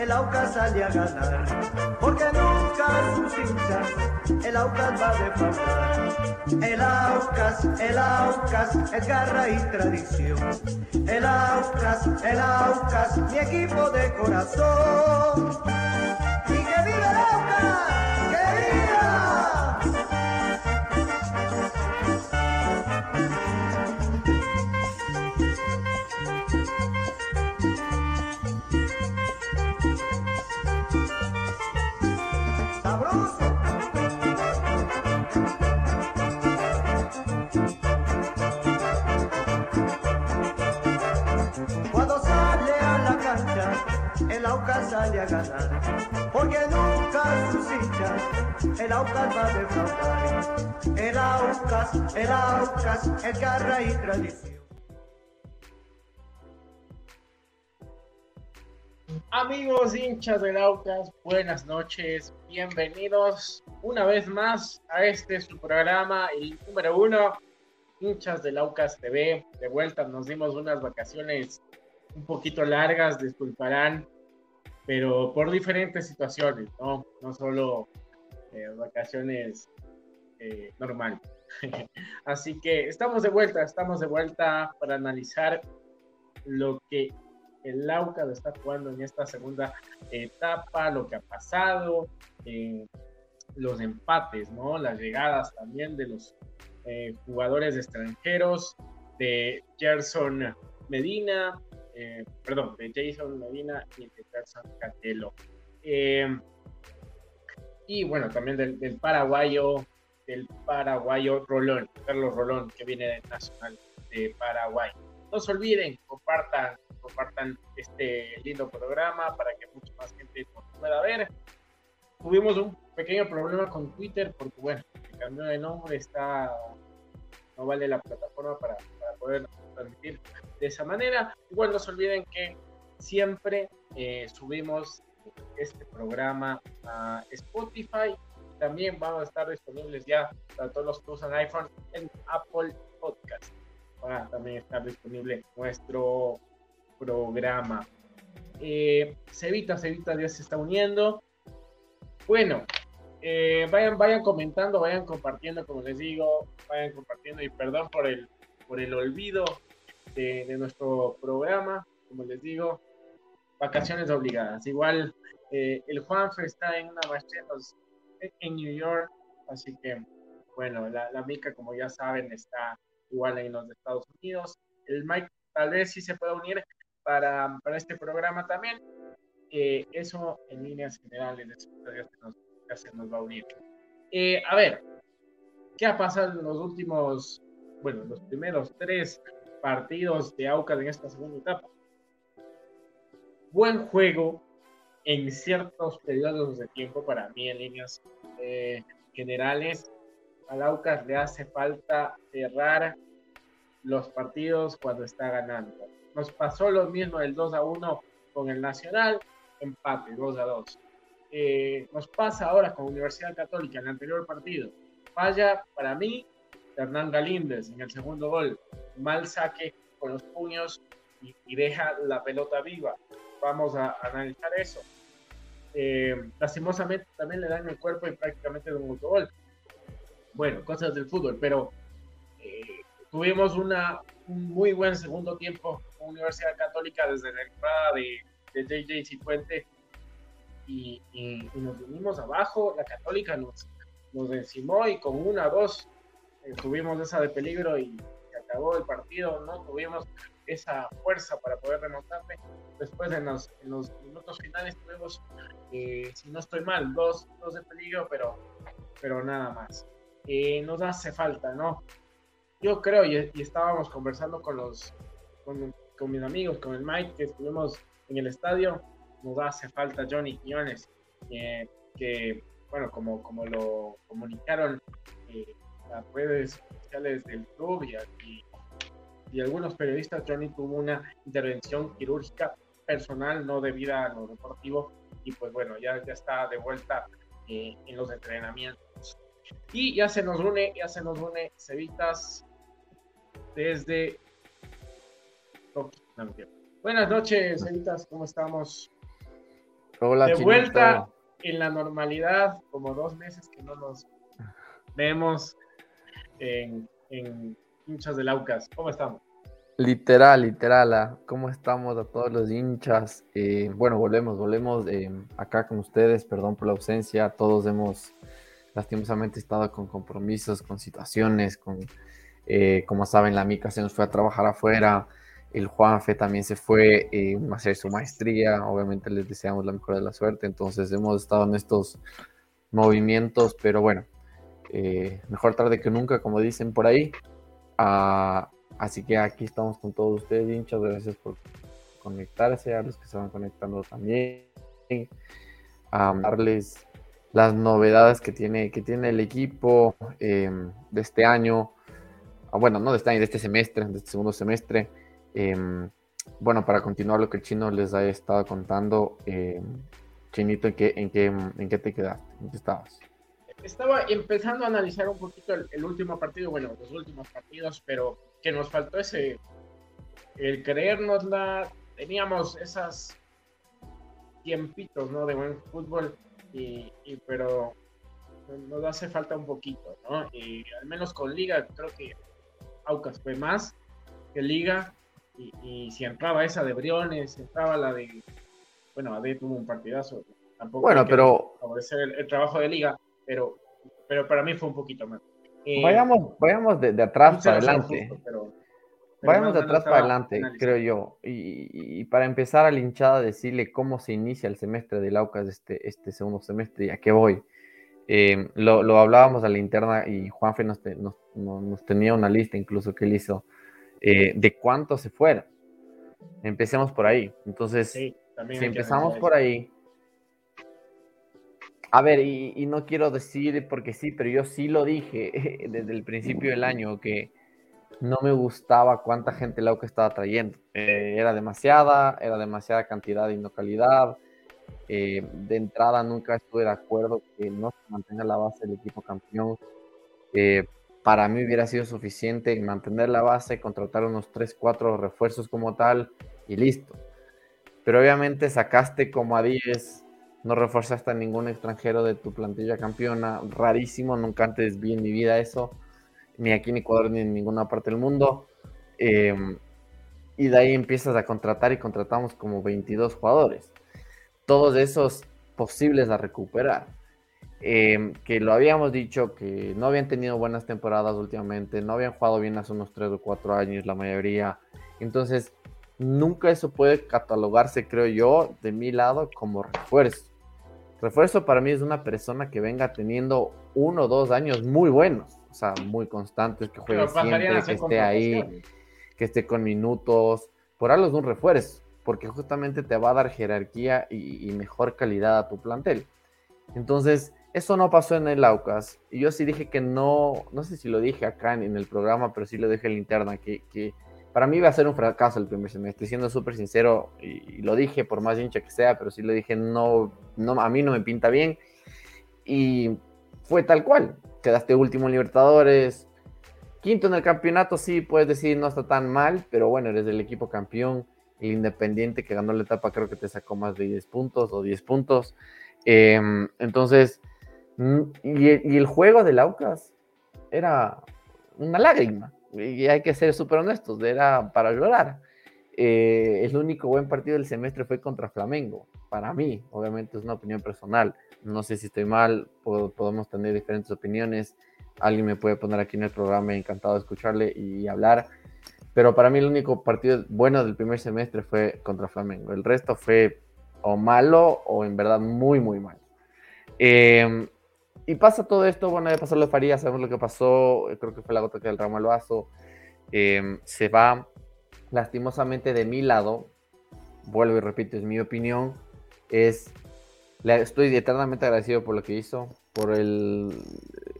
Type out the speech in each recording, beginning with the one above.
el Aucas sale a ganar, porque nunca sus hinchas, el Aucas va a defraudar. El Aucas, el Aucas, es garra y tradición. El Aucas, el Aucas, mi equipo de corazón. Aucas sale a ganar, porque nunca sus hinchas, el Aucas va a defraudar. El Aucas, el Aucas, es garra y tradición. Amigos hinchas del Aucas, buenas noches, bienvenidos una vez más a este su programa, el número uno, hinchas del Aucas TV. De vuelta nos dimos unas vacaciones un poquito largas, disculparán, pero por diferentes situaciones, ¿no? No solo eh, vacaciones eh, normales. Así que estamos de vuelta, estamos de vuelta para analizar lo que el Aucas está jugando en esta segunda etapa, lo que ha pasado, los empates, ¿no? Las llegadas también de los eh, jugadores extranjeros, de Gerson Medina, eh, perdón, de Jason Medina y de Gerson Catelo. Eh, y bueno, también del, del, paraguayo, del paraguayo Rolón, Carlos Rolón, que viene del Nacional de Paraguay. No se olviden, compartan, compartan este lindo programa para que mucha más gente nos pueda ver. Tuvimos un pequeño problema con Twitter porque, bueno, el cambio de nombre está, no vale la plataforma para, para poder transmitir de esa manera. Igual no se olviden que siempre eh, subimos este programa a Spotify. También vamos a estar disponibles ya para todos los que usan iPhone en Apple Podcast. Va a también estar disponible nuestro programa. Eh, Cevita, Cevita ya se está uniendo. Bueno, eh, vayan, vayan comentando, vayan compartiendo, como les digo, vayan compartiendo y perdón por el, por el olvido de, de nuestro programa, como les digo, vacaciones obligadas. Igual eh, el Juanfe está en una maestría en, en New York, así que bueno, la, la, Mica, como ya saben, está igual en los Estados Unidos. El Mike tal vez sí se pueda unir para, para este programa también. Eh, eso en líneas generales ya se nos, ya se nos va a unir. Eh, a ver, ¿qué ha pasado en los últimos, bueno, los primeros tres partidos de Aucas en esta segunda etapa? Buen juego en ciertos periodos de tiempo para mí en líneas eh, generales. Al Aucas le hace falta cerrar los partidos cuando está ganando. Nos pasó lo mismo el 2 a 1 con el Nacional, empate 2 a 2. Eh, nos pasa ahora con Universidad Católica en el anterior partido. Falla para mí Hernán Galíndez en el segundo gol. Mal saque con los puños y, y deja la pelota viva. Vamos a, analizar eso. Eh, lastimosamente también le dan el cuerpo y prácticamente de un autogol. Bueno, cosas del fútbol, pero eh, tuvimos una, un muy buen segundo tiempo con Universidad Católica desde la entrada de, de JJ Cifuente y, y, y, nos vinimos abajo, la Católica nos, nos encimó y con una, dos eh, tuvimos esa de peligro y acabó el partido, no tuvimos esa fuerza para poder remontarme. Después en los, en los minutos finales tuvimos, eh, si no estoy mal, dos, dos de peligro, pero, pero nada más. Eh, nos hace falta, ¿no? Yo creo, y, y estábamos conversando con los, con, con, mis amigos, con el Mike, que estuvimos en el estadio, nos hace falta Johnny Quiñones, eh, que, bueno, como, como lo comunicaron eh, las redes sociales del club y, y, y, algunos periodistas, Johnny tuvo una intervención quirúrgica personal, no debida a lo deportivo, y pues bueno, ya, ya está de vuelta eh, en los entrenamientos. Y ya se nos une, ya se nos une Cevitas desde Tokio. No, Buenas noches, Editas, ¿cómo estamos? Hola, De vuelta en la normalidad, como dos meses que no nos vemos en, en hinchas del Aucas. ¿Cómo estamos? Literal, literal, ah, ¿cómo estamos a todos los hinchas? Eh, bueno, volvemos, volvemos eh, acá con ustedes, perdón por la ausencia, todos hemos lastimosamente estado con compromisos, con situaciones, con, eh, como saben, la Mica se nos fue a trabajar afuera, el Juanfe también se fue eh, a hacer su maestría. Obviamente les deseamos la mejor de la suerte. Entonces hemos estado en estos movimientos, pero bueno, eh, mejor tarde que nunca, como dicen por ahí. Ah, así que aquí estamos con todos ustedes, muchas Gracias por conectarse, a los que se van conectando también. A darles las novedades que tiene, que tiene el equipo eh, de este año. Ah, bueno, no de este año, de este semestre, de este segundo semestre. Em, bueno, para continuar lo que el chino les ha estado contando, eh, Chinito, ¿en qué, en, qué, ¿en qué te quedaste? ¿En qué estabas? Estaba empezando a analizar un poquito el, último partido, bueno, los últimos partidos, pero que nos faltó ese, el creérnosla, teníamos esas tiempitos, ¿no? De buen fútbol, y, pero nos hace falta un poquito, ¿no? Y al menos con Liga, creo que Aucas fue más que Liga, y, si entraba esa de Briones, entraba la de. Bueno, Ade tuvo un partidazo. Tampoco bueno, pero. Favorecer el, trabajo de liga, pero, pero para mí fue un poquito más. Eh, vayamos, vayamos de, atrás para adelante. vayamos de atrás para adelante, creo yo. Y, para empezar a la hinchada, decirle cómo se inicia el semestre del AUCAS este, este segundo semestre y a qué voy. Eh, lo, lo, hablábamos a la interna y Juanfe nos, nos, nos, tenía una lista incluso que él hizo eh, de cuántos se fueron. Empecemos por ahí. Entonces, si empezamos por ahí, a ver, y, no quiero decir porque sí, pero yo sí lo dije desde el principio del año que no me gustaba cuánta gente la que estaba trayendo. Eh, era demasiada, era demasiada cantidad y no calidad. Eh, de entrada nunca estuve de acuerdo que no se mantenga la base del equipo campeón para mí hubiera sido suficiente mantener la base, contratar unos 3, 4 refuerzos como tal y listo. Pero obviamente sacaste como a 10, no reforzaste a ningún extranjero de tu plantilla campeona, rarísimo, nunca antes vi en mi vida eso, ni aquí en Ecuador ni en ninguna parte del mundo. Em, y de ahí empiezas a contratar y contratamos como 22 jugadores. Todos esos posibles a recuperar. Em, que lo habíamos dicho, que no habían tenido buenas temporadas últimamente, no habían jugado bien hace unos 3 o 4 años la mayoría. Entonces, nunca eso puede catalogarse, creo yo, de mi lado como refuerzo. Refuerzo para mí es una persona que venga teniendo uno o dos años muy buenos, o sea, muy constantes, que juegue siempre, que esté ahí, que esté con minutos. Por algo es un refuerzo, porque justamente te va a dar jerarquía y, y mejor calidad a tu plantel. Entonces, eso no pasó en el Aucas. Y yo sí dije que no, no sé si lo dije acá en, el programa, pero sí lo dije en la interna, que, que, para mí iba a ser un fracaso el primer semestre, siendo súper sincero, y, lo dije por más hincha que sea, pero sí lo dije, no, no, a mí no me pinta bien. Y fue tal cual. Quedaste último en Libertadores, quinto en el campeonato, sí, puedes decir, no está tan mal, pero bueno, eres del equipo campeón. El Independiente que ganó la etapa creo que te sacó más de 10 puntos o 10 puntos. Em, entonces, mm, y, el juego del Aucas era una lágrima, y hay que ser súper honestos, era para llorar. Eh, el único buen partido del semestre fue contra Flamengo, para mí, obviamente es una opinión personal, no sé si estoy mal, podemos tener diferentes opiniones, alguien me puede poner aquí en el programa, encantado de escucharle y hablar, pero para mí el único partido bueno del primer semestre fue contra Flamengo, el resto fue o malo o en verdad muy, muy malo. Em, y pasa todo esto, bueno, ya pasó lo de Faría, sabemos lo que pasó, creo que fue la gota que del ramo al vaso. Em, se va lastimosamente de mi lado, vuelvo y repito, es mi opinión, es, estoy eternamente agradecido por lo que hizo, por el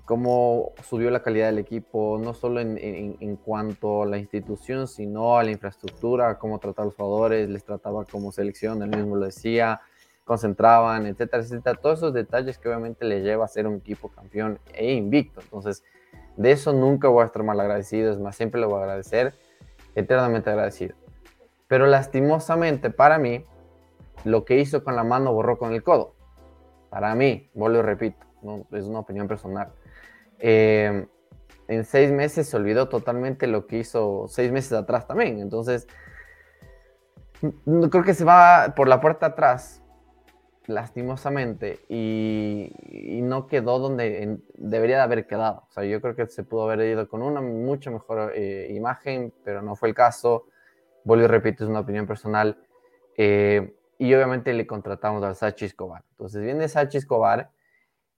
cómo subió la calidad del equipo, no solo en, en, cuanto a la institución, sino a la infraestructura, cómo tratar a los jugadores, les trataba como selección, él mismo lo decía, concentraban, etcétera, etcétera. Todos esos detalles que obviamente le lleva a ser un equipo campeón e invicto. Entonces, de eso nunca voy a estar mal agradecido, es más, siempre le voy a agradecer, eternamente agradecido. Pero lastimosamente para mí, lo que hizo con la mano borró con el codo. Para mí, vuelvo y repito, es una opinión personal. Eh, en seis meses se olvidó totalmente lo que hizo seis meses atrás también. Entonces, creo que se va por la puerta atrás, lastimosamente, y, no quedó donde debería de haber quedado. O sea, yo creo que se pudo haber ido con una mucho mejor eh, imagen, pero no fue el caso. Vuelvo y repito, es una opinión personal. Eh, y obviamente le contratamos al Sachi Escobar. Entonces viene Sachi Escobar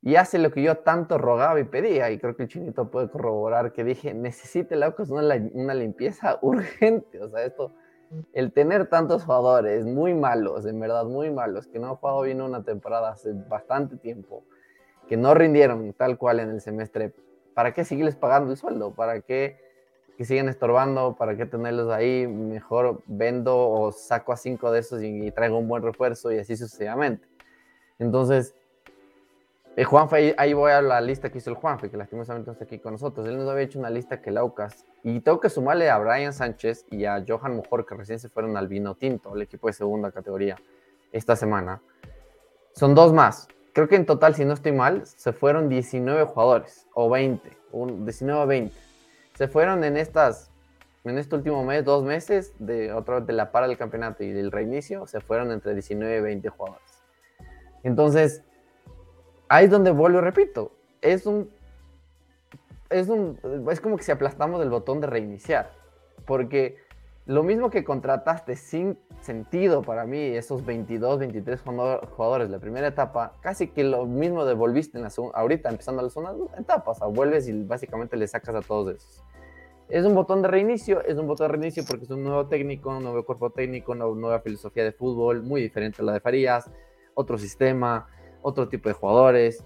y hace lo que yo tanto rogaba y pedía, y creo que el chinito puede corroborar que dije, necesita el Aucas una, una limpieza urgente, o sea, esto, el tener tantos jugadores muy malos, en verdad muy malos, que no han jugado bien una temporada hace bastante tiempo, que no rindieron tal cual en el semestre, ¿para qué seguirles pagando el sueldo? ¿Para qué que siguen estorbando? ¿Para qué tenerlos ahí? Mejor vendo o saco a cinco de esos y, y traigo un buen refuerzo y así sucesivamente. Entonces, el Juanfe, ahí, voy a la lista que hizo el Juanfe, que lastimosamente no está aquí con nosotros. Él nos había hecho una lista que Laucas. Y tengo que sumarle a Brian Sánchez y a Johan Mujor, que recién se fueron al Vino Tinto, el equipo de segunda categoría, esta semana. Son dos más. Creo que en total, si no estoy mal, se fueron 19 jugadores, o 20, 19 o 20. Se fueron en estas, en este último mes, dos meses, de otra de la para del campeonato y del reinicio, se fueron entre 19 y 20 jugadores. Entonces, ahí es donde vuelvo y repito, es un, es un, es como que si aplastamos el botón de reiniciar, porque lo mismo que contrataste sin sentido para mí, esos 22, 23 jugadores la primera etapa, casi que lo mismo devolviste en la ahorita empezando la segunda etapa, o sea, vuelves y básicamente le sacas a todos esos. Es un botón de reinicio, es un botón de reinicio porque es un nuevo técnico, un nuevo cuerpo técnico, una nueva filosofía de fútbol, muy diferente a la de Farías, otro sistema, otro tipo de jugadores.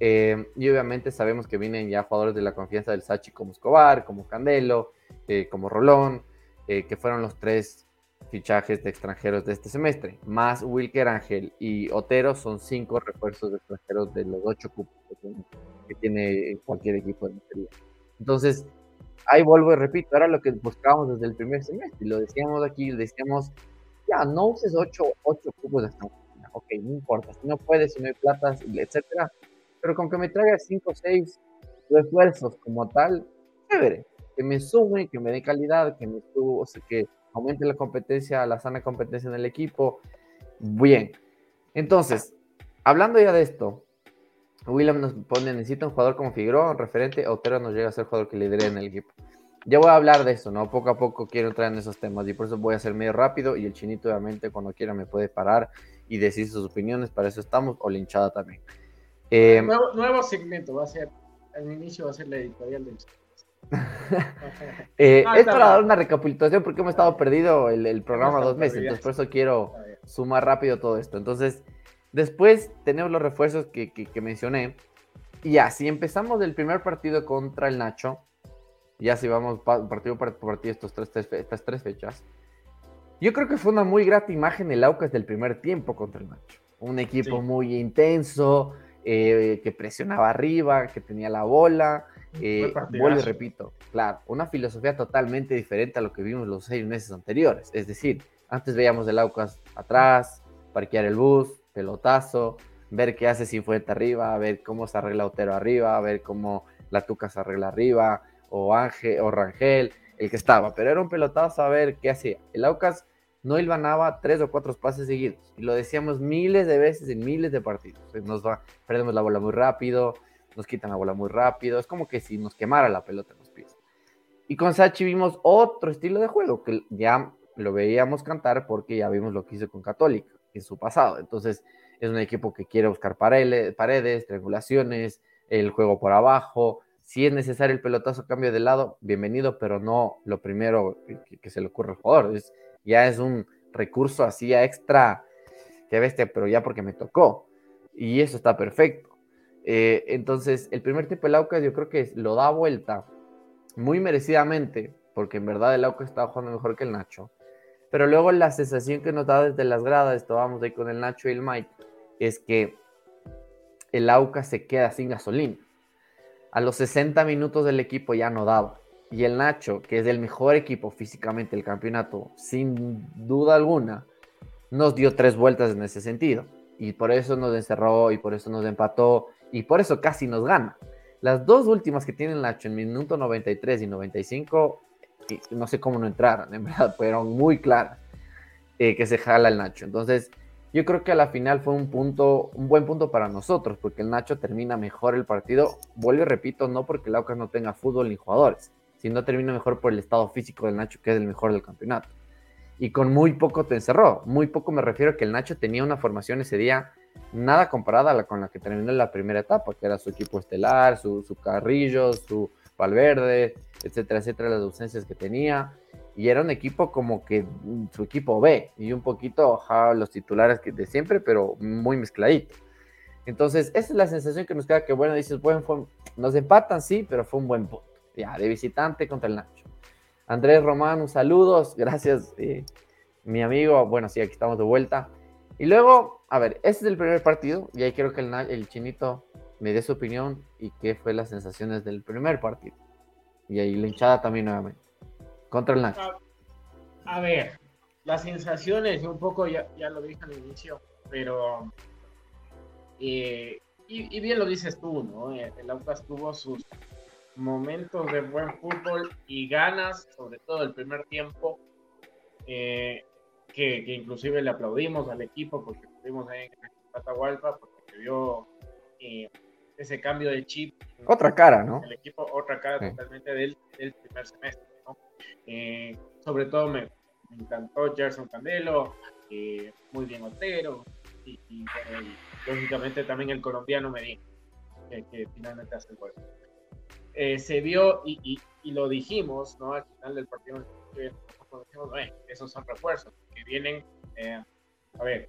Eh, y obviamente sabemos que vienen ya jugadores de la confianza del Sachi como Escobar, como Candelo, eh, como Rolón, eh, que fueron los tres fichajes de extranjeros de este semestre. Más Wilker Ángel y Otero son cinco refuerzos de extranjeros de los ocho cupos que tiene, cualquier equipo de materia. Entonces, ahí vuelvo y repito, era lo que buscábamos desde el primer semestre. Y lo decíamos aquí, decíamos, ya, no uses ocho, ocho cupos de extranjeros ok, no importa, si no puedes, si no hay plata, etcétera, pero con que me traiga 5 o 6 refuerzos como tal, chévere, que me sume, que me dé calidad, que me o sea, que aumente la competencia, la sana competencia en el equipo, bien. Entonces, hablando ya de esto, William nos pone, necesita un jugador como Figueroa, un referente, Otero nos llega a ser jugador que lidere en el equipo. Ya voy a hablar de eso, ¿no? Poco a poco quiero entrar en esos temas y por eso voy a ser medio rápido y el chinito obviamente cuando quiera me puede parar y decir sus opiniones, para eso estamos, o linchada también. Eh, nuevo, segmento, va a ser, al inicio va a ser la editorial del... eh, es para dar una recapitulación porque hemos estado perdido el, programa dos meses, entonces por eso quiero sumar rápido todo esto. Entonces, después tenemos los refuerzos que, que, mencioné. Y así empezamos el primer partido contra el Nacho. Ya si vamos partido por partido estos tres, estas tres fechas. Yo creo que fue una muy grata imagen el Aucas del primer tiempo contra el Nacho. Un equipo muy intenso, eh, que presionaba arriba, que tenía la bola. Eh, vuelvo y repito, claro, una filosofía totalmente diferente a lo que vimos los seis meses anteriores. Es decir, antes veíamos el Aucas atrás, parquear el bus, pelotazo, ver qué hace fuente arriba, ver cómo se arregla Otero arriba, ver cómo la Tuca se arregla arriba, o Ángel, o Rangel, el que estaba, pero era un pelotazo a ver qué hacía. El Aucas no ilvanaba tres o cuatro pases seguidos. Y lo decíamos miles de veces en miles de partidos. Nos va, perdemos la bola muy rápido, nos quitan la bola muy rápido. Es como que si nos quemara la pelota en los pies. Y con Sachi vimos otro estilo de juego que ya lo veíamos cantar porque ya vimos lo que hizo con Católica en su pasado. Entonces es un equipo que quiere buscar paredes, paredes triangulaciones, el juego por abajo. Si es necesario el pelotazo cambio de lado, bienvenido, pero no lo primero que, se le ocurre al jugador. Es ya es un recurso así extra, que bestia, pero ya porque me tocó. Y eso está perfecto. Eh, entonces, el primer tipo de Aucas yo creo que lo da vuelta muy merecidamente, porque en verdad el Aucas estaba jugando mejor que el Nacho. Pero luego la sensación que nos da desde las gradas, estábamos ahí con el Nacho y el Mike, es que el Aucas se queda sin gasolina. A los 60 minutos del equipo ya no daba y el Nacho, que es el mejor equipo físicamente del campeonato, sin duda alguna, nos dio tres vueltas en ese sentido. Y por eso nos encerró y por eso nos empató y por eso casi nos gana. Las dos últimas que tiene el Nacho en minuto 93 y 95, no sé cómo no entraron, en verdad, fueron muy claras eh, que se jala el Nacho. Entonces, yo creo que a la final fue un punto, un buen punto para nosotros, porque el Nacho termina mejor el partido. Vuelvo y repito, no porque el Aucas no tenga fútbol ni jugadores, sino termina mejor por el estado físico del Nacho, que es el mejor del campeonato. Y con muy poco te encerró. Muy poco me refiero a que el Nacho tenía una formación ese día nada comparada con la que terminó en la primera etapa, que era su equipo estelar, su, su Carrillo, su Valverde, etcétera, etcétera, las ausencias que tenía y era un equipo como que mm, su equipo B y un poquito los titulares de siempre, pero muy mezcladito. Entonces, esa es la sensación que nos queda que, bueno, dices, bueno, nos empatan, sí, pero fue un buen punto. Ya, de visitante contra el Nacho. Andrés Román, un saludos, gracias, eh, mi amigo. Bueno, sí, aquí estamos de vuelta. Y luego, a ver, este es el primer partido, y ahí quiero que el, el chinito me dé su opinión y qué fue las sensaciones del primer partido. Y ahí la hinchada también nuevamente. Contra el Nacho. A, ver, las sensaciones, un poco ya, ya lo dije al inicio, pero. Eh, y, bien lo dices tú, ¿no? Eh, el Aucas tuvo sus momentos de buen fútbol y ganas, sobre todo el primer tiempo, eh, que, que, inclusive le aplaudimos al equipo porque estuvimos ahí en Atahualpa, porque vio ese cambio de chip. Otra cara, ¿no? El equipo, otra cara totalmente del, del primer semestre. Eh, sobre todo me, encantó Gerson Candelo, eh, muy bien Otero, y, lógicamente también el colombiano Medina, que, que finalmente hace el gol. Eh, se vio y, lo dijimos ¿no? al final del partido, esos son refuerzos que vienen, a ver,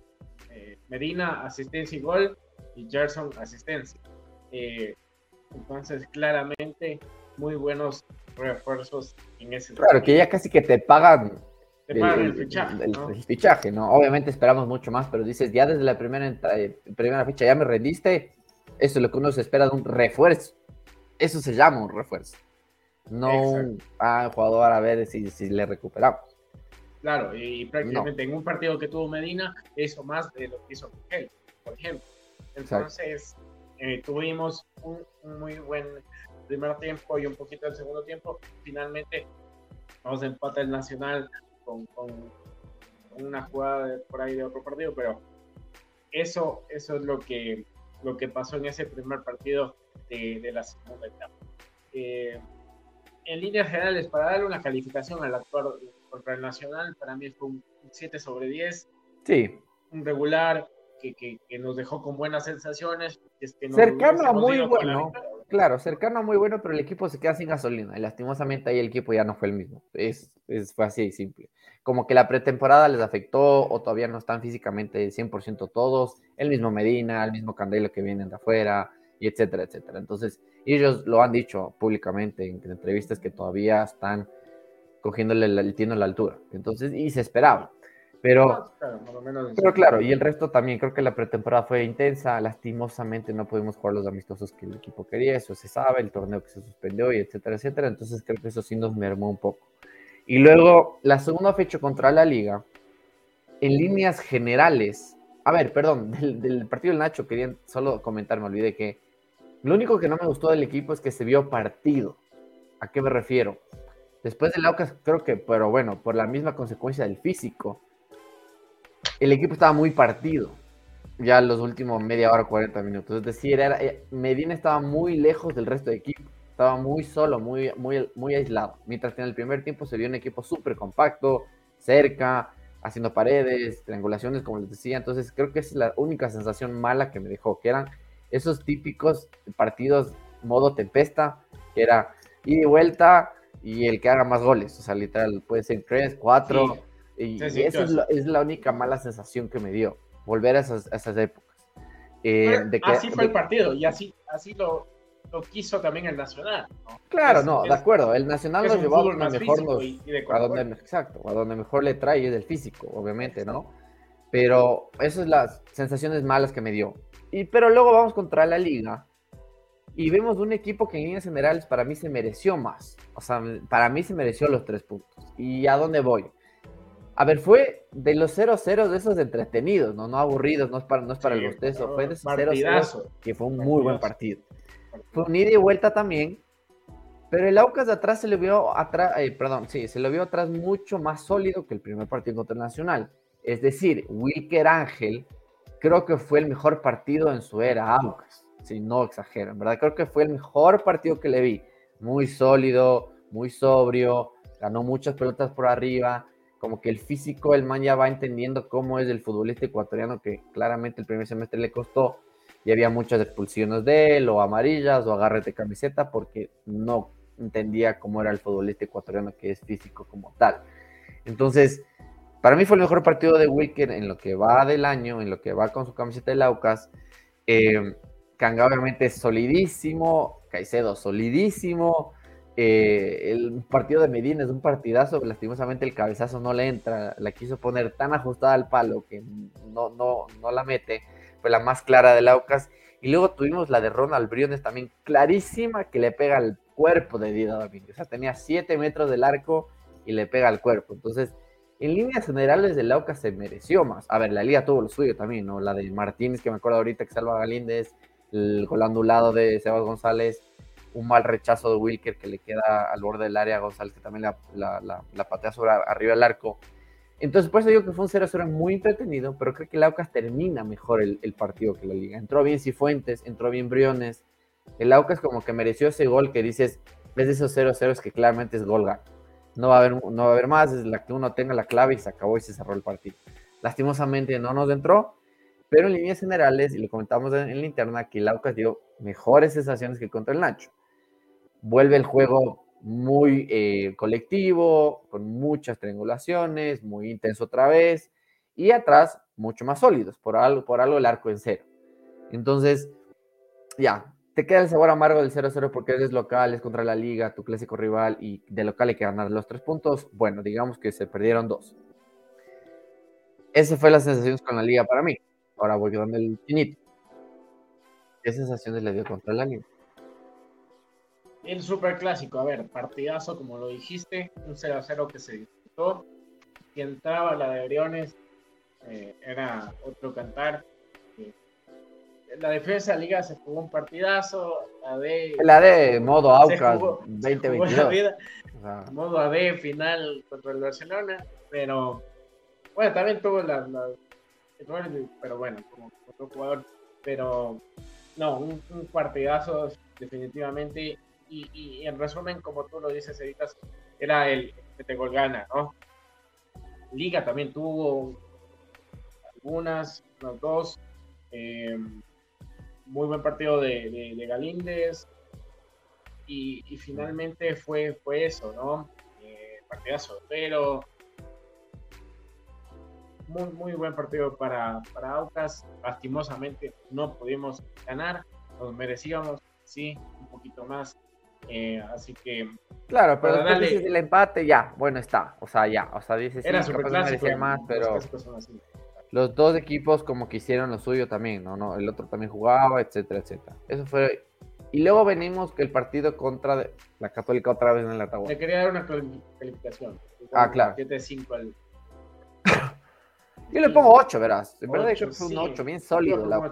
Medina asistencia y gol y Gerson asistencia. entonces, claramente, muy buenos refuerzos en ese Claro, que ya casi que te pagan, el, fichaje, ¿no? fichaje, ¿no? Obviamente esperamos mucho más, pero dices, ya desde la primera, eh, primera fecha ya me rendiste, eso es lo que uno se espera de un refuerzo. Eso se llama un refuerzo. No un ah, jugador a ver si, si le recuperamos. Claro, y prácticamente en un partido que tuvo Medina, eso más de lo que hizo Miguel, por ejemplo. Entonces, eh, tuvimos un, muy buen primer tiempo y un poquito del segundo tiempo. Finalmente nos empata el Nacional con, una jugada por ahí de otro partido, pero eso, eso es lo que, lo que pasó en ese primer partido de, la segunda etapa. Eh, en líneas generales, para darle una calificación al actuar contra el Nacional, para mí fue un 7 sobre 10. Sí. Un regular que, que, nos dejó con buenas sensaciones. Cercano a muy bueno. Claro, cercano muy bueno, pero el equipo se queda sin gasolina. Y lastimosamente ahí el equipo ya no fue el mismo. Es, es fue así de simple. Como que la pretemporada les afectó o todavía no están físicamente 100% todos. El mismo Medina, el mismo Candelo que vienen de afuera, y etcétera, etcétera. Entonces, ellos lo han dicho públicamente en, entrevistas que todavía están cogiéndole el, el a la altura. Entonces, y se esperaba. Pero, pero claro, y el resto también, creo que la pretemporada fue intensa, lastimosamente no pudimos jugar los amistosos que el equipo quería, eso se sabe, el torneo que se suspendió y etcétera, etcétera, entonces creo que eso sí nos mermó un poco. Y luego, la segunda fecha contra la liga, en líneas generales, a ver, perdón, del, partido del Nacho quería solo comentar, me olvidé que lo único que no me gustó del equipo es que se vio partido. ¿A qué me refiero? Después del Aucas, creo que, pero bueno, por la misma consecuencia del físico, el equipo estaba muy partido, ya los últimos media hora, 40 minutos. Es decir, era, eh, Medina estaba muy lejos del resto del equipo, estaba muy solo, muy, muy, muy aislado. Mientras que en el primer tiempo se vio un equipo súper compacto, cerca, haciendo paredes, triangulaciones, como les decía. Entonces, creo que es la única sensación mala que me dejó, que eran esos típicos partidos modo tempesta, que era ida y vuelta y el que haga más goles. O sea, literal, puede ser tres, cuatro. Y, esa es la, única mala sensación que me dio, volver a esas, épocas. Eh, así fue el partido y así, así lo, lo quiso también el Nacional. Claro, no, de acuerdo. El Nacional nos llevó a donde mejor nos, a donde, exacto, a donde mejor le trae es el físico, obviamente, ¿no? Pero esas son las sensaciones malas que me dio. Y, pero luego vamos contra la liga. y vemos un equipo que en líneas generales para mí se mereció más. O sea, para mí se mereció los tres puntos. ¿Y a dónde voy? A ver, fue de los 0-0 de esos entretenidos, ¿no? No aburridos, no es para, no es para el bostezo, fue de esos 0-0 que fue un muy buen partido. Fue un ida y vuelta también, pero el Aucas de atrás se le vio atrás, eh, perdón, sí, se lo vio atrás mucho más sólido que el primer partido contra el Nacional. Es decir, Wilker Ángel creo que fue el mejor partido en su era Aucas si no exagero, en verdad creo que fue el mejor partido que le vi, muy sólido, muy sobrio, ganó muchas pelotas por arriba, como que el físico el man ya va entendiendo cómo es el futbolista ecuatoriano que claramente el primer semestre le costó y había muchas expulsiones de él o amarillas o agarres de camiseta porque no entendía cómo era el futbolista ecuatoriano que es físico como tal. Entonces, para mí fue el mejor partido de Wilker en lo que va del año, en lo que va con su camiseta de Laucas. Eh, Kanga obviamente solidísimo, Caicedo solidísimo. Eh, el partido de Medina es un partidazo, lastimosamente el cabezazo no le entra, la quiso poner tan ajustada al palo que no, no, no la mete, fue la más clara del Aucas. Y luego tuvimos la de Ronald Briones también clarísima que le pega al cuerpo de Dida Domínguez. O sea, tenía 7 metros del arco y le pega al cuerpo. Entonces, en líneas generales, el Aucas se mereció más. A ver, la liga tuvo lo suyo también, ¿no? La de Martínez, que me acuerdo ahorita que salva a Galíndez, el gol anulado de Sebas González, un mal rechazo de Wilker que le queda al borde del área González, que también la, patea sobre arriba del arco. Entonces, por eso digo que fue un 0-0 muy entretenido, pero creo que el Aucas termina mejor el, partido que la liga. Entró bien Cifuentes, entró bien Briones. El Aucas como que mereció ese gol que dices, ves de esos 0-0 es que claramente es gol No va, a haber, no va a haber más, es la que uno tenga la clave y se acabó y se cerró el partido. Lastimosamente no nos entró, pero en líneas generales, y lo comentamos en, la interna, que el Aucas dio mejores sensaciones que contra el Nacho. Vuelve el juego muy eh, colectivo, con muchas triangulaciones, muy intenso otra vez, y atrás mucho más sólidos, por algo, por algo el arco en cero. Entonces, ya, te queda el sabor amargo del 0-0 porque eres local, es contra la liga, tu clásico rival, y de local hay que ganar los tres puntos. Bueno, digamos que se perdieron dos. Esa fue la sensación con la liga para mí. Ahora voy quedando el chinito. ¿Qué sensaciones le dio contra el Águila? El super clásico, a ver, partidazo, como lo dijiste, un 0 0 que se disputó. Si entraba la de Briones, eh, era otro cantar. Eh, la defensa de Liga se jugó un partidazo. La de. La de modo Aucas 2022. Modo AD final contra el Barcelona. Pero bueno, también tuvo la pero bueno, como otro jugador. Pero no, un, partidazo definitivamente. Y, en resumen, como tú lo dices, Editas, era el te gana, ¿no? Liga también tuvo algunas, unos dos. Eh, muy buen partido de, de, Galíndez. Y, finalmente fue, fue eso, ¿no? Eh, partidazo. Pero muy, muy buen partido para, para Aucas. Lastimosamente no pudimos ganar, nos merecíamos, sí, un poquito más. Eh, así que. Claro, pero después dices el empate, ya, bueno, está. O sea, ya. O sea, dices, Era sí, merecía más, pero. Los dos equipos como que hicieron lo suyo también, ¿no? no El otro también jugaba, etcétera, etcétera. Eso fue. Y luego venimos que el partido contra la Católica otra vez en la tabla. Le quería dar una calificación. Ah, claro. 7-5 al, yo le pongo 8, verás. En verdad que fue un 8, bien sólido la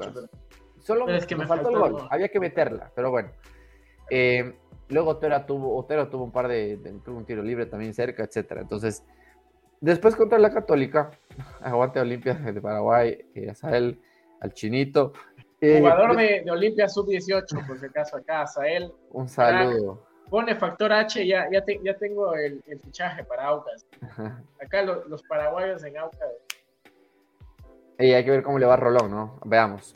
Solo es que me, faltó, el gol. Había que meterla, pero bueno. Eh, luego Otero tuvo, Otero tuvo un par de, tuvo un tiro libre también cerca, etcétera. Entonces, después contra la Católica, aguante Olimpia de Paraguay, eh, Azael, al Chinito. Eh, Jugador de, Olimpia sub-18, por si acaso acá, Azael. Un saludo. Pone factor H, ya, ya, ya tengo el, fichaje para Aucas. Acá los paraguayos en Aucas y hay que ver cómo le va Rolón, ¿no? Veamos.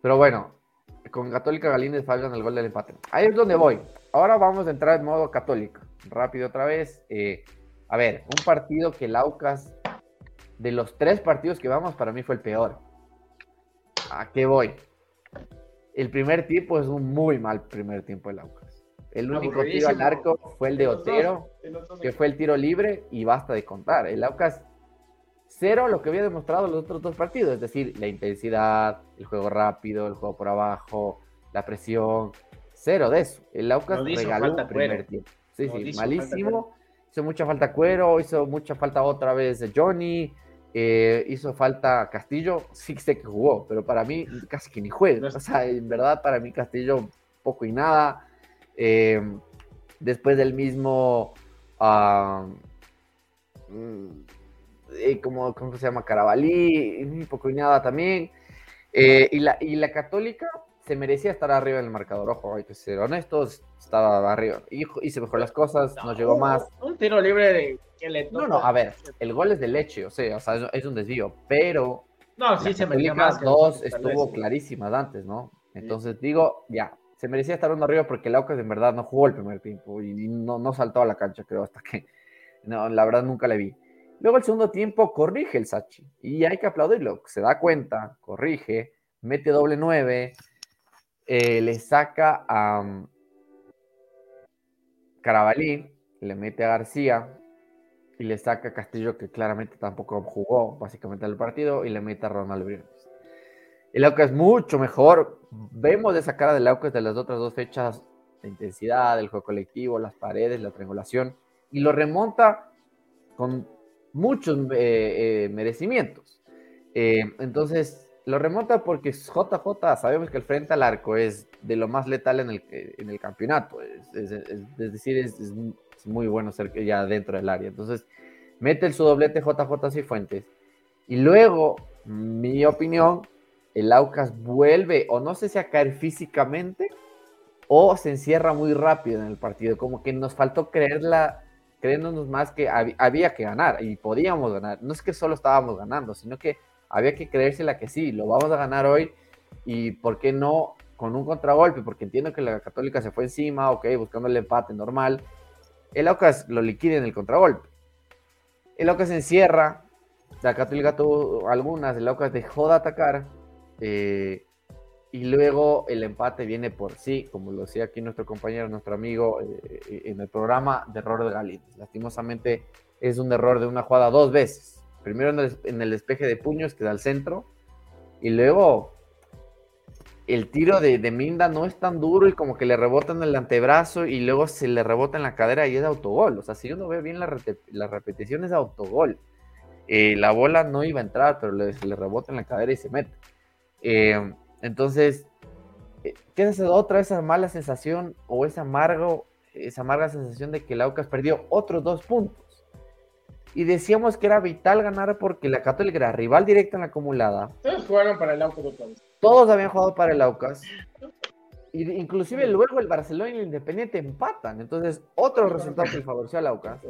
pero bueno, con Católica Galíndez faltan el gol del empate. Ahí es donde voy. Ahora vamos a entrar en modo católico. Rápido otra vez. Eh, a ver, un partido que el Aucas, de los tres partidos que vamos, para mí fue el peor. ¿A qué voy? El primer tiempo es un muy mal primer tiempo del Aucas. El único tiro al arco fue el de Otero, que fue el tiro libre y basta de contar. El Aucas cero lo que había demostrado los otros dos partidos, es decir, la intensidad, el juego rápido, el juego por abajo, la presión, cero de eso. El Aucas regaló falta primer Cuero. tiempo. Sí, sí, malísimo. Hizo mucha falta Cuero, hizo mucha falta otra vez Johnny, eh, hizo falta Castillo, sí sé que jugó, pero para mí casi que ni juega. O sea, en verdad para mí Castillo poco y nada. Eh, después del mismo, ah, mm, eh, ¿cómo, cómo se llama? Carabalí, y poco y nada también. Eh, y, la, y la Católica se merecía estar arriba en el marcador, ojo, hay que ser honestos, estaba arriba. Y hizo mejor las cosas, nos llegó más. Un tiro libre de que le No, toca- no, a ver, el gol es de leche, o sea, o sea, es, un desvío, pero No, sí se merecía más. dos estuvo clarísimas antes, ¿no? Entonces digo, ya, se merecía estar uno arriba porque el Aucas en verdad no jugó el primer tiempo y no, no saltó a la cancha, creo, hasta que, no, la verdad nunca le vi. Luego el segundo tiempo corrige el Sachi y hay que aplaudirlo, se da cuenta, corrige, mete doble nueve, eh, le saca a um, Carabalí, le mete a García y le saca a Castillo, que claramente tampoco jugó básicamente el partido, y le mete a Ronald Briones. El Aucas es mucho mejor. Vemos esa cara del Aucas de las otras dos fechas, la intensidad, el juego colectivo, las paredes, la triangulación, y lo remonta con muchos eh, eh, merecimientos. Eh, entonces, lo remonta porque JJ, sabemos que el frente al arco es de lo más letal en el, en el campeonato. Es, decir, es, muy bueno ser ya dentro del área. Entonces, mete el su doblete JJ Cifuentes. Y luego, mi opinión, el Aucas vuelve, o no sé si a caer físicamente, o se encierra muy rápido en el partido. Como que nos faltó creerla, creyéndonos más que hab había que ganar y podíamos ganar. No es que solo estábamos ganando, sino que había que creérsela que sí, lo vamos a ganar hoy y por qué no con un contragolpe, porque entiendo que la Católica se fue encima, ok, buscando el empate normal. El Aucas lo liquida en el contragolpe. El Aucas encierra, la Católica tuvo algunas, el Aucas dejó de atacar eh, y luego el empate viene por sí, como lo decía aquí nuestro compañero, nuestro amigo eh, en el programa de error de Galíndez. Lastimosamente es un error de una jugada dos veces primero en el, en el, despeje de puños que da al centro y luego el tiro de, de, Minda no es tan duro y como que le rebota en el antebrazo y luego se le rebota en la cadera y es autogol. O sea, si uno ve bien la, la repetición es autogol. Eh, la bola no iba a entrar, pero le, se le rebota en la cadera y se mete. Eh, entonces, eh, queda esa otra esa mala sensación o esa amargo, esa amarga sensación de que el Aucas perdió otros dos puntos y decíamos que era vital ganar porque la Católica era rival directa en la acumulada. Todos jugaron para el Aucas. Todos habían jugado para el Aucas. Inclusive luego el Barcelona y el Independiente empatan. Entonces, otro resultado que favoreció al Aucas.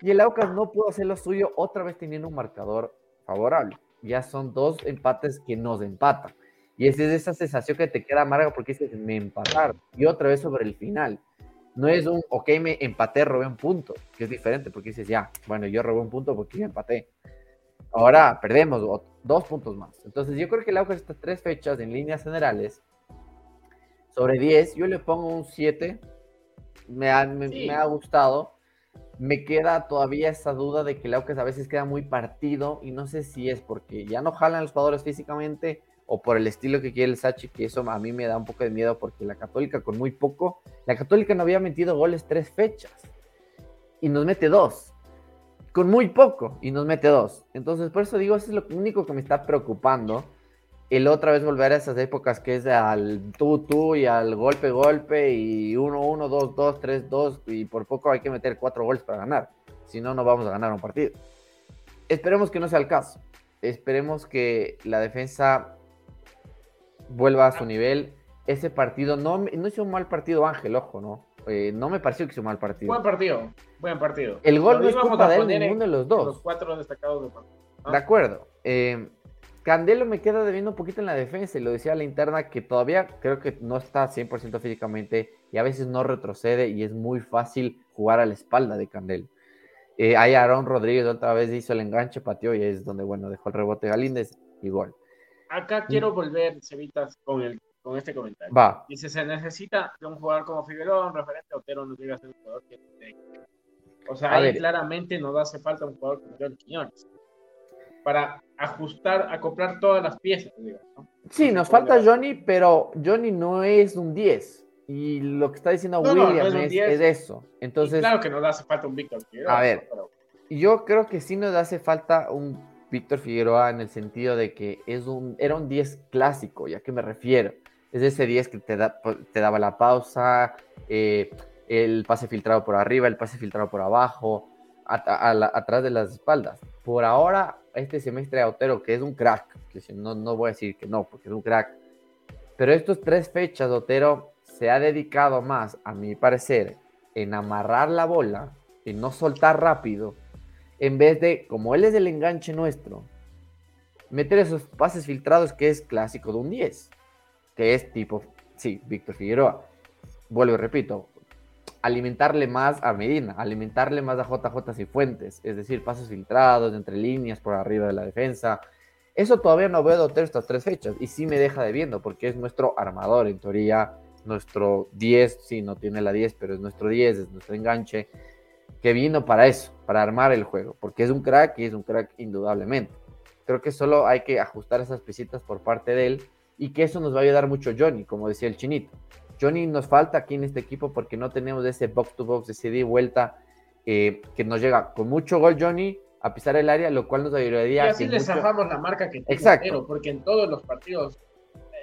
Y el Aucas no pudo hacer lo suyo otra vez teniendo un marcador favorable. Ya son dos empates que nos empatan. Y es esa sensación que te queda amarga porque dices, me empataron. Y otra vez sobre el final no es un, ok, me empaté, robé un punto, que es diferente, porque dices, ya, bueno, yo robé un punto porque yo empaté. Ahora perdemos dos puntos más. Entonces yo creo que el Aucas estas tres fechas en líneas generales, sobre 10, yo le pongo un 7, me ha, me, sí. me ha gustado. Me queda todavía esa duda de que el Aucas a veces queda muy partido y no sé si es porque ya no jalan los jugadores físicamente o por el estilo que quiere el Sachi, que eso a mí me da un poco de miedo porque la Católica con muy poco, la Católica no había metido goles tres fechas y nos mete dos, con muy poco y nos mete dos. Entonces, por eso digo, eso es lo único que me está preocupando, el otra vez volver a esas épocas que es al tú, tú y al golpe, golpe y 1-1, 2-2, 3-2 y por poco hay que meter cuatro goles para ganar, si no, no vamos a ganar un partido. Esperemos que no sea el caso. Esperemos que la defensa vuelva a su nivel. Ese partido no, no hizo un mal partido Ángel, ojo, ¿no? Eh, no me pareció que hizo un mal partido. Buen partido, buen partido. El gol no es culpa de él, ninguno de los dos. Los cuatro destacados del partido. ¿no? De acuerdo. Eh, Candelo me queda debiendo un poquito en la defensa y lo decía la interna que todavía creo que no está 100% físicamente y a veces no retrocede y es muy fácil jugar a la espalda de Candelo. Eh, ahí Aaron Rodríguez otra vez hizo el enganche, pateó y es donde, bueno, dejó el rebote Galíndez y gol. Acá quiero volver, Cevitas, con, el, con este comentario. Va. Dice, se necesita de un jugador como Figueroa, un referente, Otero no llega a ser un jugador que... O sea, A ahí ver. claramente nos hace falta un jugador como John Quiñones. para ajustar, acoplar todas las piezas, ¿no? Sí, nos falta Johnny, pero Johnny no es un 10. Y lo que está diciendo No, William no es es, 10. es eso. Y Entonces, claro que nos hace falta un Víctor Figueroa. A ver. pero- yo creo que sí nos hace falta un Víctor Figueroa en el sentido de que es un, era un 10 clásico, ¿ya que me refiero? Es ese 10 que te, da, te daba la pausa, eh, el pase filtrado por arriba, el pase filtrado por abajo, atrás de las espaldas. Por ahora, este semestre Otero, que es un crack, que no, no voy a decir que no, porque es un crack, pero estos tres fechas, Otero se ha dedicado más, a mi parecer, en amarrar la bola, en no soltar rápido, en vez de, como él es el enganche nuestro, meter esos pases filtrados que es clásico de un 10, que es tipo, sí, Víctor Figueroa. Vuelvo y repito, alimentarle más a Medina, alimentarle más a JJ Cifuentes, es decir, pases filtrados entre líneas por arriba de la defensa. Eso todavía no veo de estas tres fechas y sí me deja debiendo porque es nuestro armador, en teoría, nuestro 10, sí, no tiene la 10, pero es nuestro 10, es nuestro enganche, que vino para eso, para armar el juego, porque es un crack y es un crack indudablemente. Creo que solo hay que ajustar esas piecitas por parte de él y que eso nos va a ayudar mucho Johnny, como decía el chinito. Johnny nos falta aquí en este equipo porque no tenemos ese box to box, ese y vuelta eh, que nos llega con mucho gol Johnny a pisar el área, lo cual nos Y ayudaría a así le mucho- zafamos la marca que tiene Exacto. Otero, porque en todos los partidos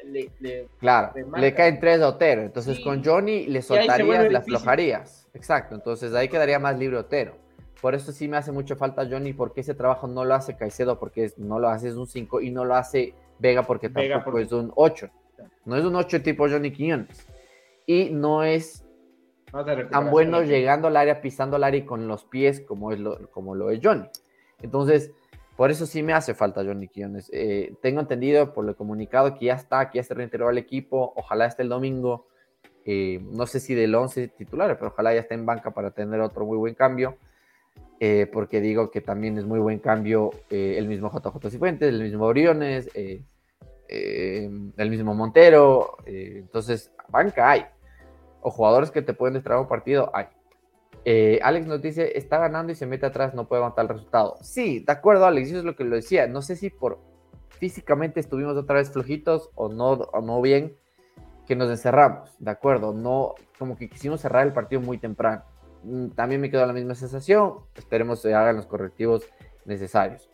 le, le- Claro, de le caen tres a Otero. Entonces Sí. con Johnny le soltarías, le difícil. aflojarías. Exacto, entonces ahí quedaría más libre Otero. Por eso sí me hace mucho falta Johnny, porque ese trabajo no lo hace Caicedo, porque no lo hace es un 5 y no lo hace Vega, porque Vega tampoco porque- es un 8. No es un 8 tipo Johnny Quiñones. Y no es tan bueno llegando al área, pisando al área y con los pies como, es lo, como lo es Johnny. Entonces, por eso sí me hace falta Johnny Quiones. Eh, tengo entendido por lo comunicado que ya está, que ya se reintegró al equipo, ojalá esté el domingo, eh, no sé si del 11 titular, pero ojalá ya esté en banca para tener otro muy buen cambio, eh, porque digo que también es muy buen cambio eh, el mismo JJ Cifuentes, el mismo Oriones, eh, el mismo Montero, entonces banca hay, o jugadores que te pueden destrabar un partido hay. Alex nos dice, está ganando y se mete atrás, no puede aguantar el resultado. Sí, de acuerdo, Alex, eso es lo que lo decía. No sé si por físicamente estuvimos otra vez flojitos o no, o no bien, que nos encerramos, de acuerdo. No, como que quisimos cerrar el partido muy temprano. Mm, También me quedó la misma sensación. Esperemos se hagan los correctivos necesarios.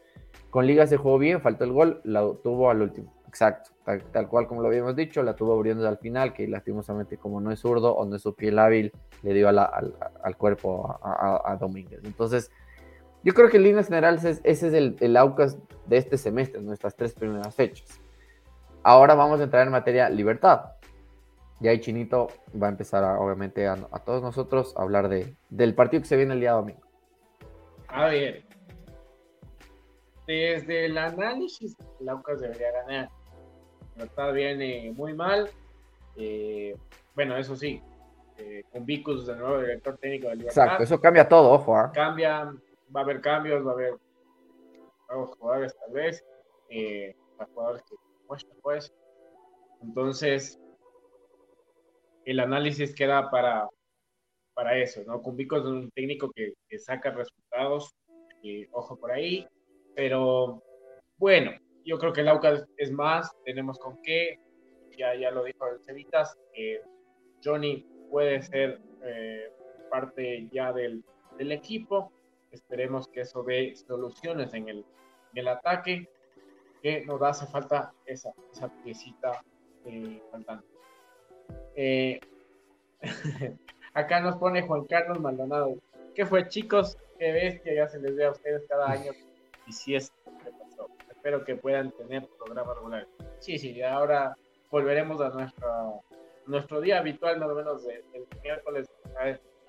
Con Liga se jugó bien, faltó el gol, la tuvo al último. Exacto, tal, cual como lo habíamos dicho, la tuvo abriendo al final, que lastimosamente como no es zurdo o no es su piel hábil, le dio al, al cuerpo a, a- Domínguez. Entonces, yo creo que en líneas generales es- ese es el, el Aucas de este semestre, nuestras tres primeras fechas. Ahora vamos a entrar en materia libertad. Y ahí Chinito va a empezar, a, obviamente, a, a todos nosotros a hablar de, del partido que se viene el día domingo. A ver. Desde el análisis, el Aucas debería ganar. Libertad viene muy mal. Eh, bueno, eso sí. eh, con Vicus, el nuevo director técnico de Libertad. Exacto, eso cambia todo, ojo. ¿ah? Cambia, va a haber cambios, va a haber nuevos jugadores tal vez. Eh, jugadores que muestran, pues. Entonces, el análisis queda para, para eso, ¿no? Vicos es un técnico que, saca resultados, ojo por ahí, pero bueno, yo creo que el Aucas es más, tenemos con qué, ya, ya lo dijo el Cevitas, Johnny puede ser eh, parte ya del, del equipo, esperemos que eso dé soluciones en el, en el ataque, que nos hace falta esa, esa piecita eh, faltante. Eh, acá nos pone Juan Carlos Maldonado. ¿Qué fue, chicos? Qué bestia, ya se les ve a ustedes cada año. Y si es ¿qué pasó? Espero que puedan tener programas regulares. Sí, sí, ahora volveremos a nuestro, nuestro día habitual, más o menos de- el miércoles a,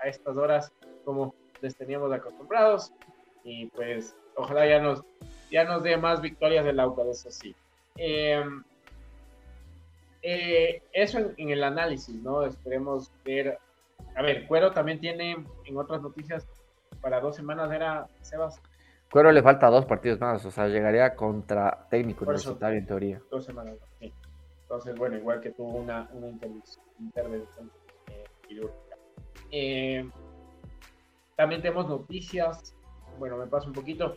a estas horas, como les teníamos acostumbrados. Y pues, ojalá ya nos, ya nos dé más victorias del Aucas, eso sí. Em, eh, eso en, en el análisis, ¿no? Esperemos ver. A ver, Cuero también tiene en otras noticias para dos semanas, era Sebas, Cuero le falta dos partidos más, o sea, llegaría contra técnico Por eso. universitario en teoría. dos semanas, sí. Entonces, bueno, igual que tuvo una, una intervención, eh, quirúrgica. Eh, también tenemos noticias, bueno, me paso un poquito.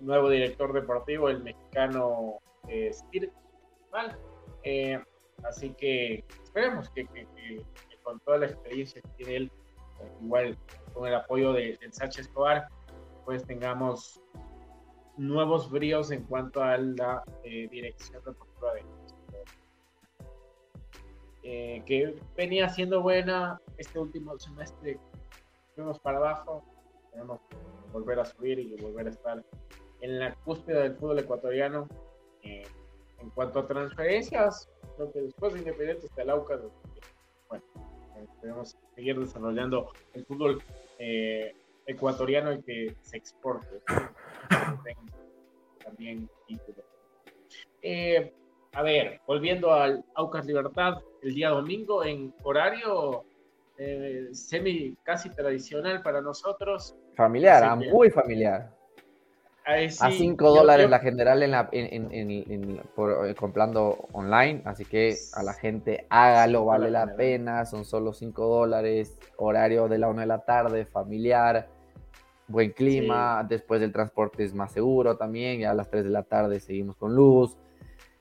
nuevo director deportivo, el mexicano eh, eh así que esperemos que, con toda la experiencia que tiene él, igual con el apoyo de, Sánchez Escobar, pues tengamos nuevos bríos en cuanto a la eh, dirección deportiva de eh, que venía siendo buena este último semestre fuimos para abajo tenemos que volver a subir y volver a estar en la cúspide del fútbol ecuatoriano eh, en cuanto a transferencias lo que después de Independiente está el AUCA bueno tenemos seguir desarrollando el fútbol eh, ecuatoriano y que se exporte. También eh, a ver, volviendo al Aucas Libertad, el día domingo en horario eh, semi casi tradicional para nosotros. Familiar, muy familiar a 5 dólares la general en la, por, eh, comprando online, así que a la gente hágalo, vale la pena, son solo 5 dólares, horario de la 1 de la tarde, familiar, buen clima, después del transporte es más seguro también, ya a las 3 de la tarde seguimos con luz.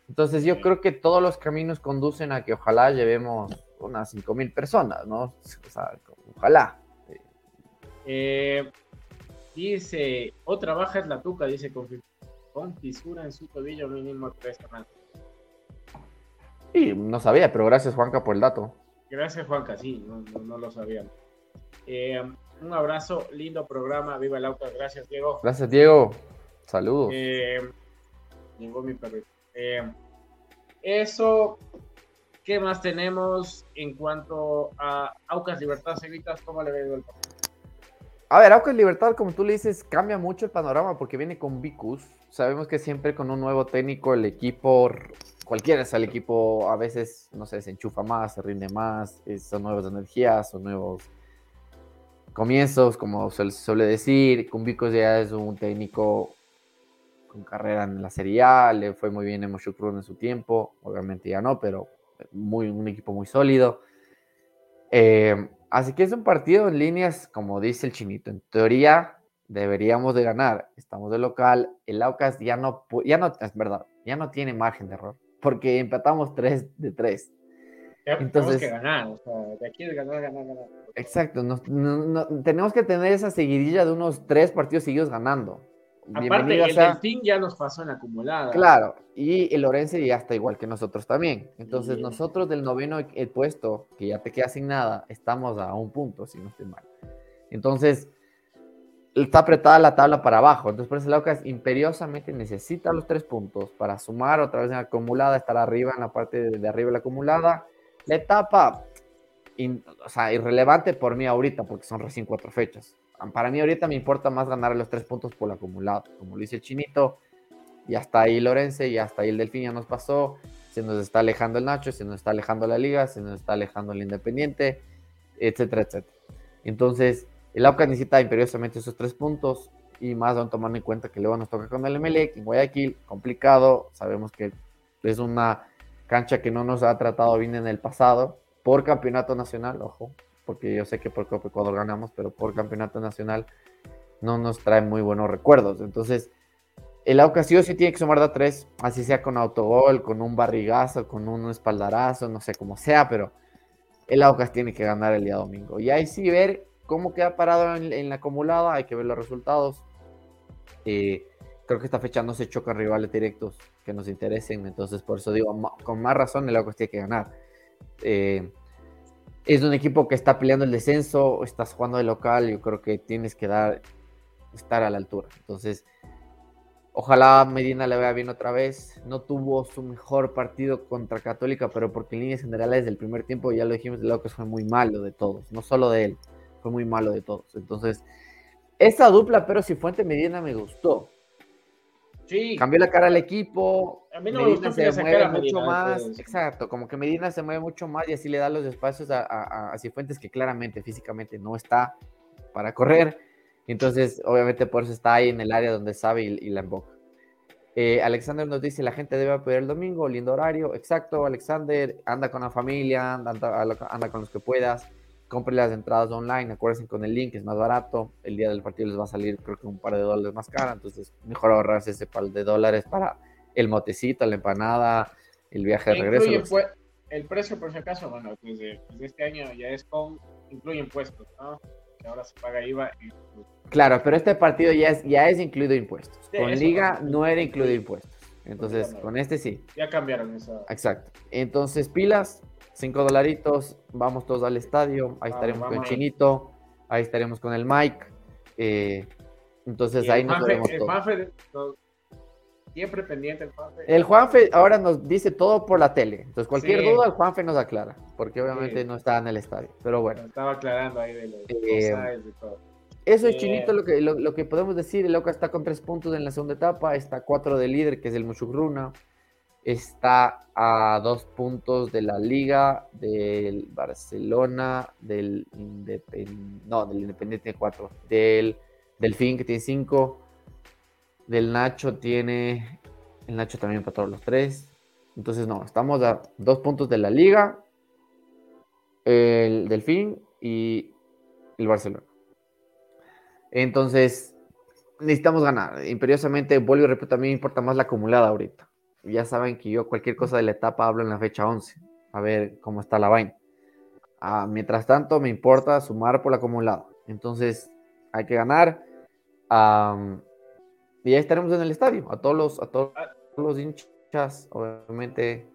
Entonces yo creo que todos los caminos conducen a que ojalá llevemos unas 5 mil personas, ¿no? O sea, ojalá. Eh, Dice, otra baja es la tuca, dice con, fisura en su tobillo mínimo tres semanas. Sí, no sabía, pero gracias Juanca por el dato. Gracias Juanca, sí, no, lo sabían. Eh, un abrazo, lindo programa, viva el auto, gracias Diego. Gracias Diego, saludos. Eh, llegó mi perrito. Eh, eso, ¿qué más tenemos en cuanto a Aucas Libertad Seguitas? ¿Cómo le veo el partido? A ver, Aucas Libertad, como tú le dices, cambia mucho el panorama porque viene con Vicus. Sabemos que siempre con un nuevo técnico el equipo, cualquiera sea el equipo, a veces, no sé, se enchufa más, se rinde más, son nuevas energías, son nuevos comienzos, como se suele decir. Con Vicus ya es un técnico con carrera en la Serie A, le fue muy bien en Moshukron en su tiempo, obviamente ya no, pero muy, un equipo muy sólido. Eh, Así que es un partido en líneas, como dice el chinito. En teoría, deberíamos de ganar. Estamos de local. El Aucas ya no, ya no, es verdad, ya no tiene margen de error. Porque empatamos 3 de 3. Entonces, tenemos que ganar. O sea, de aquí de ganar, ganar, ganar. Exacto. tenemos que tener esa seguidilla de unos 3 partidos seguidos ganando. Aparte, el Delfín ya nos pasó en la acumulada. Claro, y el Lorense ya está igual que nosotros también. Entonces, nosotros del noveno el puesto, que ya te queda sin nada, estamos a un punto, si no estoy mal. Entonces, está apretada la tabla para abajo. Entonces, por eso el Aucas imperiosamente necesita los tres puntos para sumar otra vez en la acumulada, estar arriba en la parte de, arriba de la acumulada. La etapa, o sea, irrelevante por mí ahorita, porque son recién cuatro fechas para mí ahorita me importa más ganar los tres puntos por acumulado. Como lo dice el chinito, ya está ahí Lorense, ya está ahí el Delfín, ya nos pasó. Se nos está alejando el Nacho, se nos está alejando la Liga, se nos está alejando el Independiente, etcétera, etcétera. Entonces, el AUCA necesita imperiosamente esos tres puntos y más aún tomando en cuenta que luego nos toca con el MLE, en Guayaquil, complicado. Sabemos que es una cancha que no nos ha tratado bien en el pasado por campeonato nacional, ojo, porque yo sé que por Copa Ecuador ganamos, pero por campeonato nacional no nos trae muy buenos recuerdos. Entonces, el Aucas sí tiene que sumar de tres, así sea con autogol, con un barrigazo, con un espaldarazo, no sé cómo sea, pero el Aucas tiene que ganar el día domingo. Y ahí sí ver cómo queda parado en, la acumulada, hay que ver los resultados. Eh, creo que esta fecha no se chocan rivales directos que nos interesen, entonces por eso digo, con más razón el Aucas tiene que ganar. Eh, es un equipo que está peleando el descenso, estás jugando de local, yo creo que tienes que dar, estar a la altura. Entonces, ojalá Medina le vaya bien otra vez. No tuvo su mejor partido contra Católica, pero porque en líneas generales desde el primer tiempo, ya lo dijimos, de que fue muy malo de todos, no solo de él, fue muy malo de todos. Entonces, esa dupla, pero si Fuente Medina me gustó. Cambió la cara al equipo. A mí no Medina me se mueve mucho más. Exacto, como que Medina se mueve mucho más y así le da los espacios a, a, Cifuentes que claramente físicamente no está para correr. Entonces, obviamente por eso está ahí en el área donde sabe y, la emboca. Eh, Alexander nos dice, la gente debe apoyar el domingo, lindo horario. Exacto, Alexander, anda con la familia, anda, anda con los que puedas. Compren las entradas online, acuérdense con el link, es más barato. El día del partido les va a salir, creo que un par de dólares más cara. Entonces, mejor ahorrarse ese par de dólares para el motecito, la empanada, el viaje de regreso. Incluye, pues, el precio, por si acaso, bueno, desde, desde, este año ya es con, incluye impuestos, ¿no? Que ahora se paga IVA. Y... Claro, pero este partido ya es, ya es incluido impuestos. Sí, con Liga no, no era incluido impuestos. Entonces, con este sí. Ya cambiaron eso. Exacto. Entonces, pilas, 5 dolaritos, vamos todos al estadio, ahí estaremos con Chinito, ahí estaremos con el Mike. Eh, entonces ahí nos veremos el Juanfe, siempre pendiente el Juanfe. El Juanfe ahora nos dice todo por la tele, entonces cualquier sí. duda el Juanfe nos aclara, porque obviamente sí. no está en el estadio, pero bueno. Estaba aclarando ahí de los eh, de todo. Eso es Chinito lo que, lo, lo, que podemos decir. El Oca está con tres puntos en la segunda etapa, está cuatro de líder, que es el Mushugruna está a dos puntos de la Liga, del Barcelona, del, Independ... no, del Independiente tiene cuatro, del Delfín que tiene cinco, del Nacho tiene, el Nacho también para todos los tres. Entonces, no, estamos a dos puntos de la Liga, el Delfín y el Barcelona. Entonces, necesitamos ganar. Imperiosamente, vuelvo y repito, a mí me importa más la acumulada ahorita ya saben que yo cualquier cosa de la etapa hablo en la fecha 11, a ver cómo está la vaina. Ah, mientras tanto, me importa sumar por el acumulado. Entonces, hay que ganar. Um, y ya estaremos en el estadio. A todos los, a todos los hinchas, obviamente.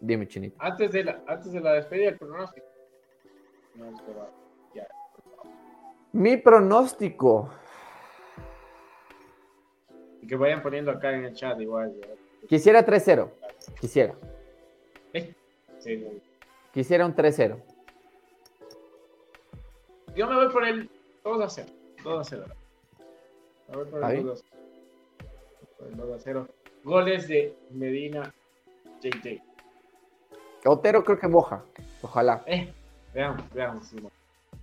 Dime, Chinito. Antes de la, antes de la despedida, el pronóstico. Mi pronóstico que vayan poniendo acá en el chat igual. Quisiera 3-0. Quisiera. ¿Eh? Sí, Quisiera un 3-0. Yo me voy por el 2 0. 2 0. Me voy por el 2 0. Goles de Medina JJ. Otero creo que moja. Ojalá. Eh, veamos, veamos.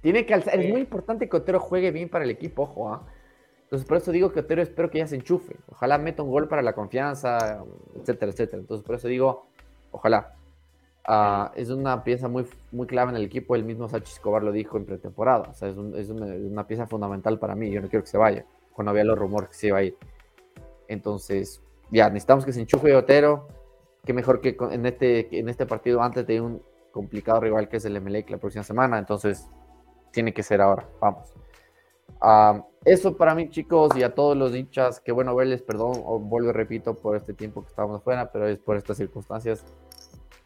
Tiene que alzar. Eh. Es muy importante que Otero juegue bien para el equipo, ojo, ¿ah? Entonces, por eso digo que Otero espero que ya se enchufe. Ojalá meta un gol para la confianza, etcétera, etcétera. Entonces, por eso digo, ojalá. Uh, es una pieza muy, muy clave en el equipo. El mismo Sachi Escobar lo dijo en pretemporada. O sea, es, un, es una, una, pieza fundamental para mí. Yo no quiero que se vaya. Cuando había los rumores que se iba a ir. Entonces, ya, necesitamos que se enchufe Otero. Que mejor que en este, en este partido antes de un complicado rival que es el MLEC la próxima semana. Entonces, tiene que ser ahora. Vamos. Uh, eso para mí, chicos, y a todos los hinchas, que bueno verles, perdón, vuelvo y repito por este tiempo que estábamos afuera, pero es por estas circunstancias.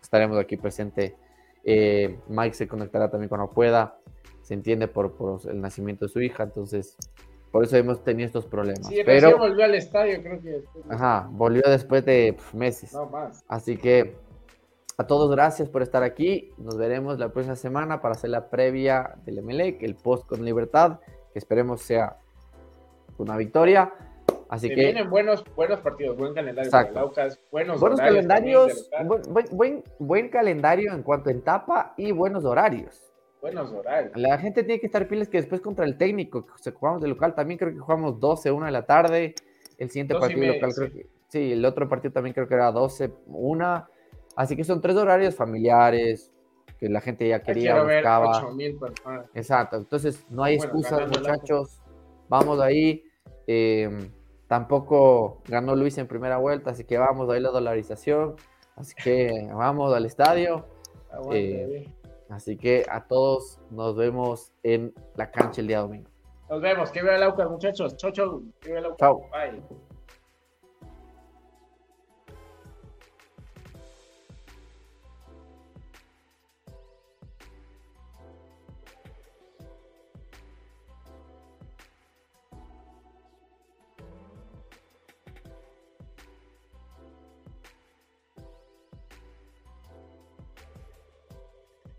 Estaremos aquí presente. Eh, Mike se conectará también cuando pueda. Se entiende por, por, el nacimiento de su hija, entonces por eso hemos tenido estos problemas. Sí, pero volvió al estadio, creo que. Ajá, volvió después de pff, meses. No más. Así que a todos gracias por estar aquí. Nos veremos la próxima semana para hacer la previa del MLEC, el post con libertad, que esperemos sea una victoria. Así Se que vienen buenos, buenos partidos, buen calendario para Laucas, buenos, buenos calendarios, buen, buen, buen, calendario en cuanto a etapa y buenos horarios. Buenos horarios. La gente tiene que estar pilas que después contra el técnico, que se jugamos de local, también creo que jugamos 12, 1 de la tarde. El siguiente partido media, local, sí. creo que, sí, el otro partido también creo que era 12, 1. Así que son tres horarios familiares que la gente ya quería, ver buscaba. 8000 personas. Exacto, entonces no hay Bueno, excusas, muchachos. Vamos ahí. Eh, tampoco ganó Luis en primera vuelta, así que vamos ahí la dolarización. Así que vamos al estadio. Aguante, Eh. Así que a todos nos vemos en la cancha el día domingo. Nos vemos. Que viva el Aucas, muchachos. Chau, chau. Que viva el Aucas. Chau. Bye.